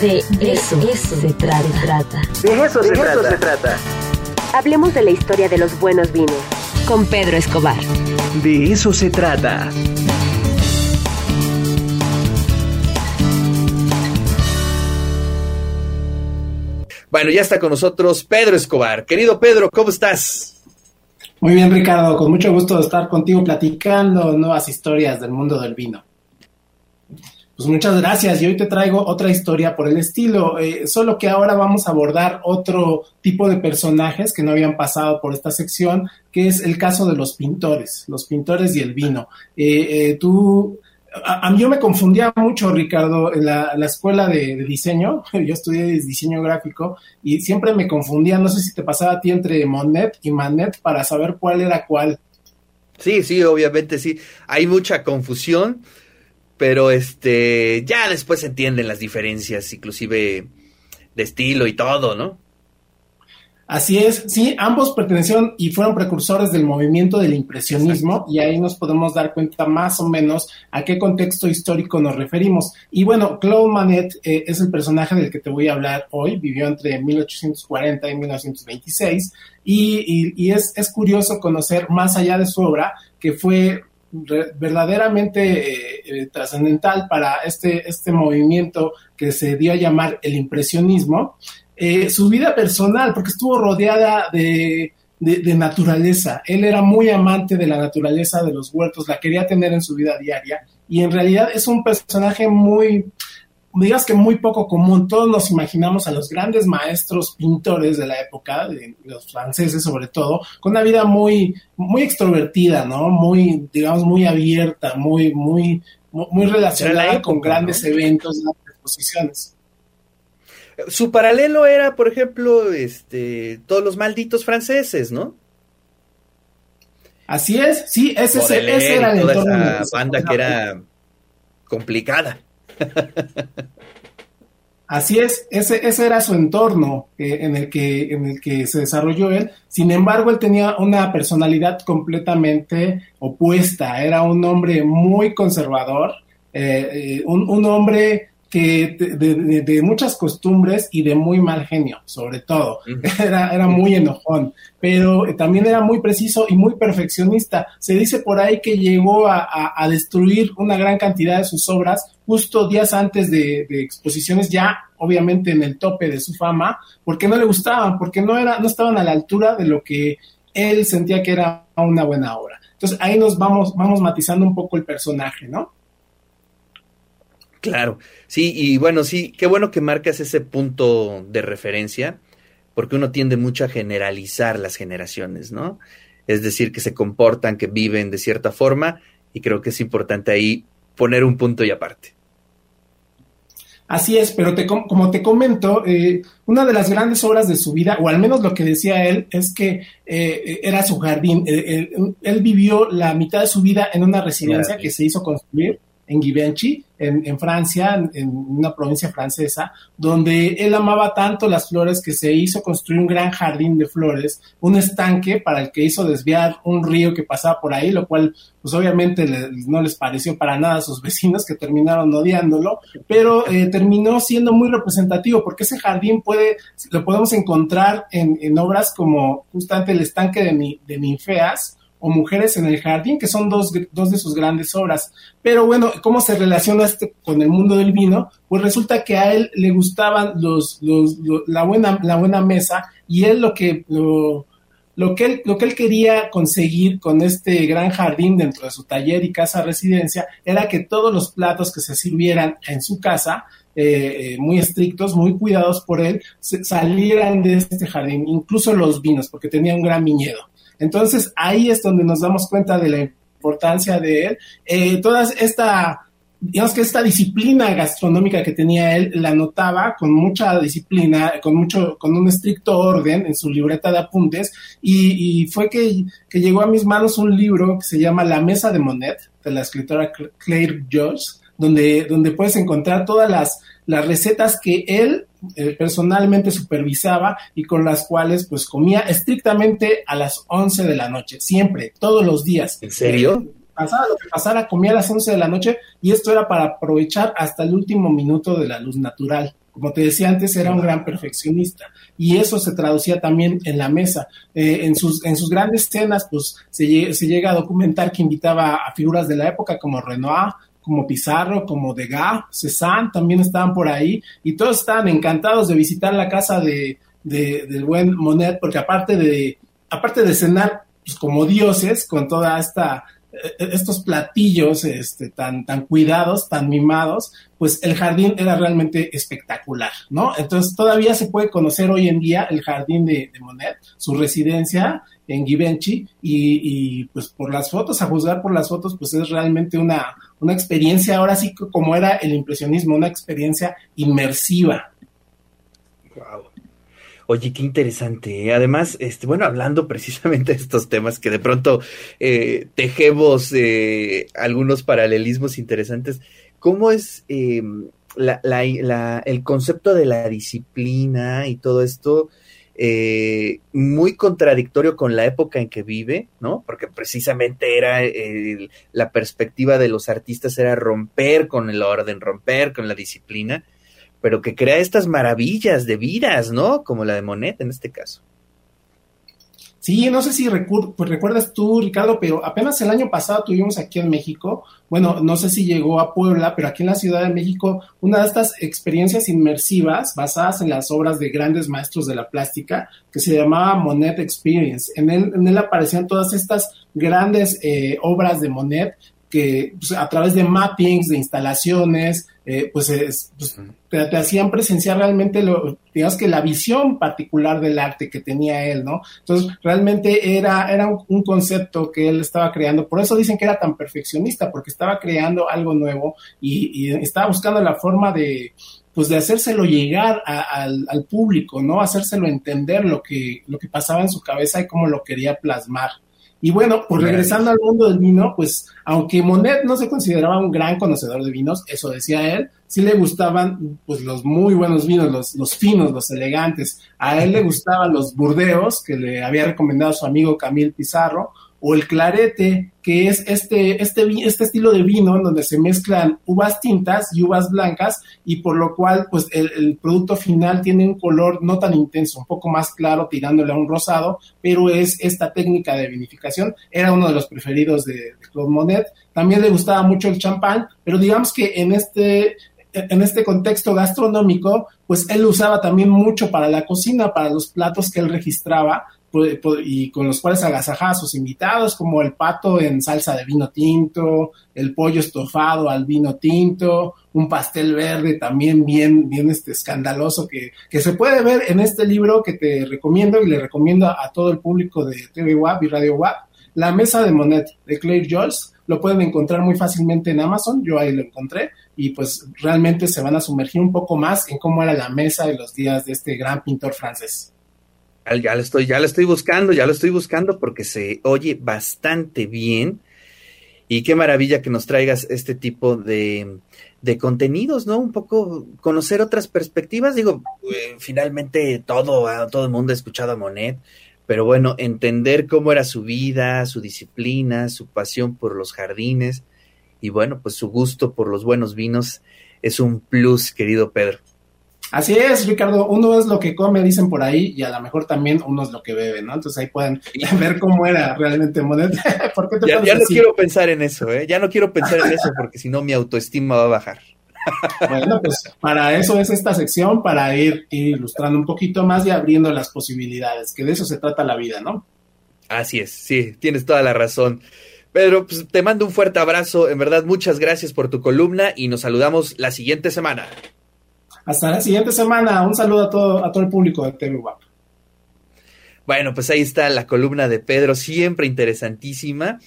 De eso, eso se trata. De eso, se, trata. se trata. Hablemos de la historia de los buenos vinos con Pedro Escobar. De eso se trata. Bueno, ya está con nosotros Pedro Escobar. Querido Pedro, ¿cómo estás? Muy bien, Ricardo. Con mucho gusto de estar contigo platicando nuevas historias del mundo del vino. Pues muchas gracias. Y hoy te traigo otra historia por el estilo, eh, solo que ahora vamos a abordar otro tipo de personajes que no habían pasado por esta sección, que es el caso de los pintores, los pintores y el vino. Eh, eh, tú a, mí yo me confundía mucho, Ricardo, en la, escuela de, diseño. Yo estudié diseño gráfico y siempre me confundía. No sé si te pasaba a ti entre Monet y Manet para saber cuál era cuál. Sí, sí, obviamente sí. Hay mucha confusión, pero este ya después se entienden las diferencias, inclusive de estilo y todo, ¿no? Así es, sí, ambos pertenecieron y fueron precursores del movimiento del impresionismo y ahí nos podemos dar cuenta más o menos a qué contexto histórico nos referimos. Y bueno, Claude Manet eh, es el personaje del que te voy a hablar hoy, vivió entre 1840 y 1926 y, es, curioso conocer más allá de su obra que fue verdaderamente eh, eh, trascendental para este, este movimiento que se dio a llamar el impresionismo eh, su vida personal, porque estuvo rodeada de, naturaleza. Él era muy amante de la naturaleza, de los huertos, la quería tener en su vida diaria y en realidad es un personaje muy, digas que muy poco común. Todos nos imaginamos a los grandes maestros pintores de la época, de los franceses sobre todo, con una vida muy, muy extrovertida, ¿no? Muy, digamos, muy abierta, muy, muy, muy relacionada con grandes eventos, grandes exposiciones. Su paralelo era, por ejemplo, este, todos los malditos franceses, ¿no? Así es, sí, ese, ese, era el toda esa banda que era complicada. Así es, ese, ese era su entorno eh, en, el que, en el que se desarrolló él. Sin embargo, él tenía una personalidad completamente opuesta. Era un hombre muy conservador, eh, eh, un, un, hombre que de, muchas costumbres y de muy mal genio, sobre todo. Era, era muy enojón, pero también era muy preciso y muy perfeccionista. Se dice por ahí que llegó a, destruir una gran cantidad de sus obras justo días antes de, exposiciones, ya obviamente en el tope de su fama, porque no le gustaban, porque no, era, no estaban a la altura de lo que él sentía que era una buena obra. Entonces ahí nos vamos, vamos matizando un poco el personaje, ¿no? Claro, sí, y bueno, sí, qué bueno que marcas ese punto de referencia, porque uno tiende mucho a generalizar las generaciones, ¿no? Es decir, que se comportan, que viven de cierta forma, y creo que es importante ahí poner un punto y aparte. Así es, pero te, como te comento, eh, una de las grandes obras de su vida, o al menos lo que decía él, es que eh, era su jardín. Eh, él vivió la mitad de su vida en una residencia que se hizo construir en Givenchy, en, Francia, en, una provincia francesa, donde él amaba tanto las flores que se hizo construir un gran jardín de flores, un estanque para el que hizo desviar un río que pasaba por ahí, lo cual pues obviamente no les pareció para nada a sus vecinos que terminaron odiándolo, pero eh, terminó siendo muy representativo porque ese jardín puede, lo podemos encontrar en, obras como justamente el estanque de, de Ninfeas, o Mujeres en el Jardín, que son dos, dos de sus grandes obras. Pero bueno, ¿cómo se relaciona este con el mundo del vino? Pues resulta que a él le gustaban los, los, la, buena, la buena mesa y él lo que, lo, lo, que él, lo que él quería conseguir con este gran jardín dentro de su taller y casa residencia era que todos los platos que se sirvieran en su casa eh, eh, muy estrictos, muy cuidados por él, salieran de este jardín, incluso los vinos, porque tenía un gran viñedo. Entonces ahí es donde nos damos cuenta de la importancia de él. Eh, toda esta, digamos que esta disciplina gastronómica que tenía él, la notaba con mucha disciplina, con mucho, con un estricto orden en su libreta de apuntes, y, fue que, llegó a mis manos un libro que se llama La Mesa de Monet, de la escritora Claire George, donde, donde puedes encontrar todas las, las recetas que él eh, personalmente supervisaba y con las cuales pues comía estrictamente a las 11 de la noche, siempre, todos los días. ¿En serio? Pasara lo que pasara, comía a las 11 de la noche y esto era para aprovechar hasta el último minuto de la luz natural. como te decía antes, era un gran perfeccionista y eso se traducía también en la mesa. Eh, en, sus, en sus grandes escenas, pues se, se, llega a documentar que invitaba a figuras de la época como Renoir, como Pizarro, como Degas, Cézanne también estaban por ahí y todos estaban encantados de visitar la casa de, del buen Monet porque aparte de, aparte de cenar pues, como dioses con toda esta estos platillos este, tan, tan cuidados, tan mimados, pues el jardín era realmente espectacular, ¿no? Entonces todavía se puede conocer hoy en día el jardín de, Monet, su residencia en Givenchy, y, pues por las fotos, a juzgar por las fotos, pues es realmente una, una experiencia, ahora sí como era el impresionismo, una experiencia inmersiva. Wow. Oye, qué interesante. ¿eh? Además, este, bueno, hablando precisamente de estos temas que de pronto eh, tejemos eh, algunos paralelismos interesantes, ¿cómo es em, la, el concepto de la disciplina y todo esto? muy contradictorio con la época en que vive, ¿no? Porque precisamente era la perspectiva de los artistas era romper con el orden, romper con la disciplina pero que crea estas maravillas de vidas, ¿no? Como la de Monet en este caso. Sí, no sé si pues recuerdas tú, Ricardo, pero apenas el año pasado tuvimos aquí en México, bueno, no sé si llegó a Puebla, pero aquí en la Ciudad de México, una de estas experiencias inmersivas basadas en las obras de grandes maestros de la plástica, que se llamaba Monet Experience. En él, en él aparecían todas estas grandes eh, obras de Monet que pues, a través de mappings, de instalaciones, eh, pues, pues te, hacían presenciar realmente, lo, digamos que la visión particular del arte que tenía él, ¿no? Entonces, realmente era, era un, concepto que él estaba creando. Por eso dicen que era tan perfeccionista, porque estaba creando algo nuevo y, estaba buscando la forma de, pues de hacérselo llegar al, al, público, ¿no? Hacérselo entender lo que, lo que pasaba en su cabeza y cómo lo quería plasmar. Y bueno, pues regresando al mundo del vino, pues aunque Monet no se consideraba un gran conocedor de vinos, eso decía él, sí le gustaban pues los muy buenos vinos, los, los finos, los elegantes. A él le gustaban los burdeos que le había recomendado su amigo Camil Pizarro, o el clarete, que es este, este, este estilo de vino en donde se mezclan uvas tintas y uvas blancas y por lo cual pues el, producto final tiene un color no tan intenso, un poco más claro tirándole a un rosado, pero es esta técnica de vinificación, era uno de los preferidos de, de Claude Monet, también le gustaba mucho el champán, pero digamos que en este, en este contexto gastronómico, pues él usaba también mucho para la cocina, para los platos que él registraba, y con los cuales agasajaba a sus invitados, como el pato en salsa de vino tinto, el pollo estofado al vino tinto, un pastel verde también bien, bien este, escandaloso que, que se puede ver en este libro que te recomiendo y le recomiendo a, todo el público de TV WAP y Radio WAP, La Mesa de Monet de Claire Joyce. Lo pueden encontrar muy fácilmente en Amazon, yo ahí lo encontré, y pues realmente se van a sumergir un poco más en cómo era la mesa de los días de este gran pintor francés. Ya, lo estoy, ya lo estoy buscando, ya lo estoy buscando porque se oye bastante bien. Y qué maravilla que nos traigas este tipo de, de contenidos, ¿no? Un poco conocer otras perspectivas. Digo, eh, finalmente todo, ah, todo el mundo ha escuchado a Monet, pero bueno, entender cómo era su vida, su disciplina, su pasión por los jardines y bueno, pues su gusto por los buenos vinos es un plus, querido Pedro. Así es, Ricardo, uno es lo que come, dicen por ahí, y a lo mejor también uno es lo que bebe, ¿no? Entonces ahí pueden ver cómo era realmente Monet. ya, ya no quiero pensar en eso, ¿eh? Ya no quiero pensar en eso porque si no mi autoestima va a bajar. Bueno, pues para eso es esta sección, para ir, ilustrando un poquito más y abriendo las posibilidades, que de eso se trata la vida, ¿no? Así es, sí, tienes toda la razón. Pedro, pues te mando un fuerte abrazo, en verdad muchas gracias por tu columna y nos saludamos la siguiente semana. Hasta la siguiente semana. Un saludo a todo, el público de TV Bueno, pues ahí está la columna de Pedro, siempre interesantísima.